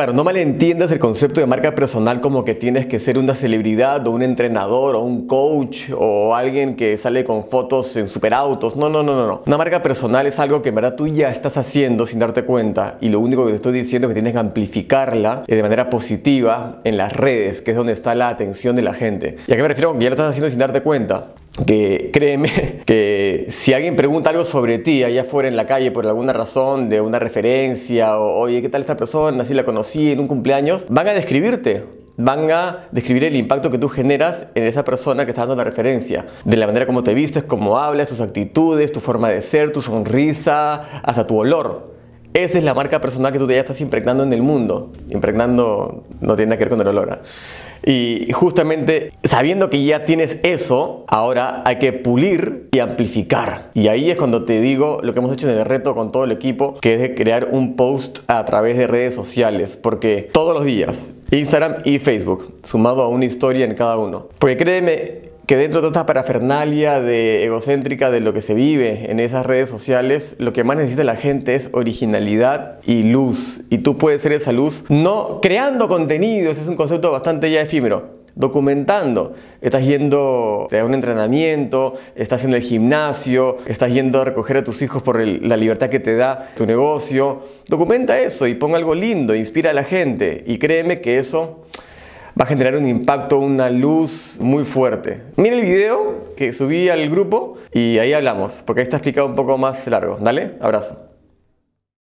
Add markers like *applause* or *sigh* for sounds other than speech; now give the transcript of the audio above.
Claro, no malentiendas el concepto de marca personal como que tienes que ser una celebridad o un entrenador o un coach o alguien que sale con fotos en superautos. No, no, no, no, no. Una marca personal es algo que en verdad tú ya estás haciendo sin darte cuenta y lo único que te estoy diciendo es que tienes que amplificarla de manera positiva en las redes, que es donde está la atención de la gente. ¿Y a qué me refiero? Que ya lo estás haciendo sin darte cuenta que créeme *laughs* que si alguien pregunta algo sobre ti allá afuera en la calle por alguna razón, de una referencia, o oye, ¿qué tal esta persona? Así la conocí en un cumpleaños, van a describirte, van a describir el impacto que tú generas en esa persona que está dando la referencia, de la manera como te vistes, cómo hablas, tus actitudes, tu forma de ser, tu sonrisa, hasta tu olor. Esa es la marca personal que tú ya estás impregnando en el mundo. Impregnando no tiene nada que ver con el olor. ¿ah? Y justamente sabiendo que ya tienes eso, ahora hay que pulir y amplificar. Y ahí es cuando te digo lo que hemos hecho en el reto con todo el equipo, que es de crear un post a través de redes sociales, porque todos los días, Instagram y Facebook, sumado a una historia en cada uno. Porque créeme, que dentro de toda esta parafernalia de egocéntrica de lo que se vive en esas redes sociales, lo que más necesita la gente es originalidad y luz. Y tú puedes ser esa luz no creando contenidos, es un concepto bastante ya efímero documentando. Estás yendo a un entrenamiento, estás en el gimnasio, estás yendo a recoger a tus hijos por la libertad que te da tu negocio. Documenta eso y pon algo lindo, inspira a la gente y créeme que eso va a generar un impacto, una luz muy fuerte. Mira el video que subí al grupo y ahí hablamos, porque ahí está explicado un poco más largo. Dale, abrazo.